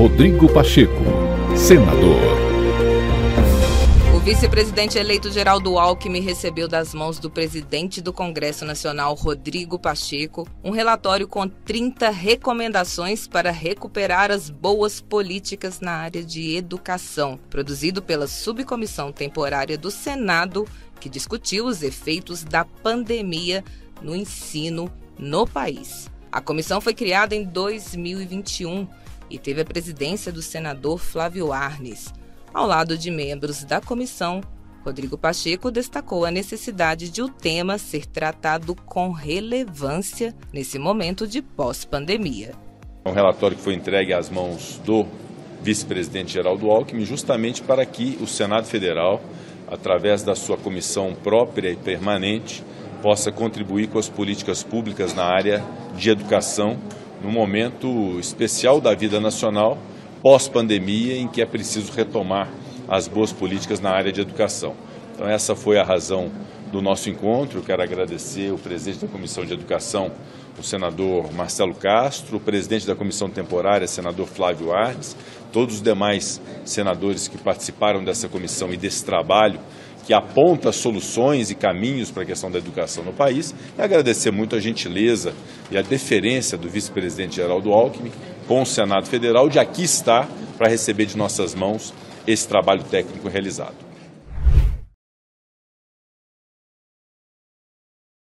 Rodrigo Pacheco, senador. O vice-presidente eleito Geraldo Alckmin recebeu das mãos do presidente do Congresso Nacional, Rodrigo Pacheco, um relatório com 30 recomendações para recuperar as boas políticas na área de educação, produzido pela Subcomissão Temporária do Senado, que discutiu os efeitos da pandemia no ensino no país. A comissão foi criada em 2021 e teve a presidência do senador Flávio Arnes. Ao lado de membros da comissão, Rodrigo Pacheco destacou a necessidade de o tema ser tratado com relevância nesse momento de pós-pandemia. Um relatório que foi entregue às mãos do vice-presidente Geraldo Alckmin, justamente para que o Senado Federal, através da sua comissão própria e permanente, possa contribuir com as políticas públicas na área de educação, num momento especial da vida nacional, pós-pandemia, em que é preciso retomar as boas políticas na área de educação. Então, essa foi a razão do nosso encontro. Eu quero agradecer o presidente da Comissão de Educação, o senador Marcelo Castro, o presidente da Comissão Temporária, senador Flávio Arnes, todos os demais senadores que participaram dessa comissão e desse trabalho que aponta soluções e caminhos para a questão da educação no país, e agradecer muito a gentileza e a deferência do vice-presidente Geraldo Alckmin com o Senado Federal de aqui estar para receber de nossas mãos esse trabalho técnico realizado.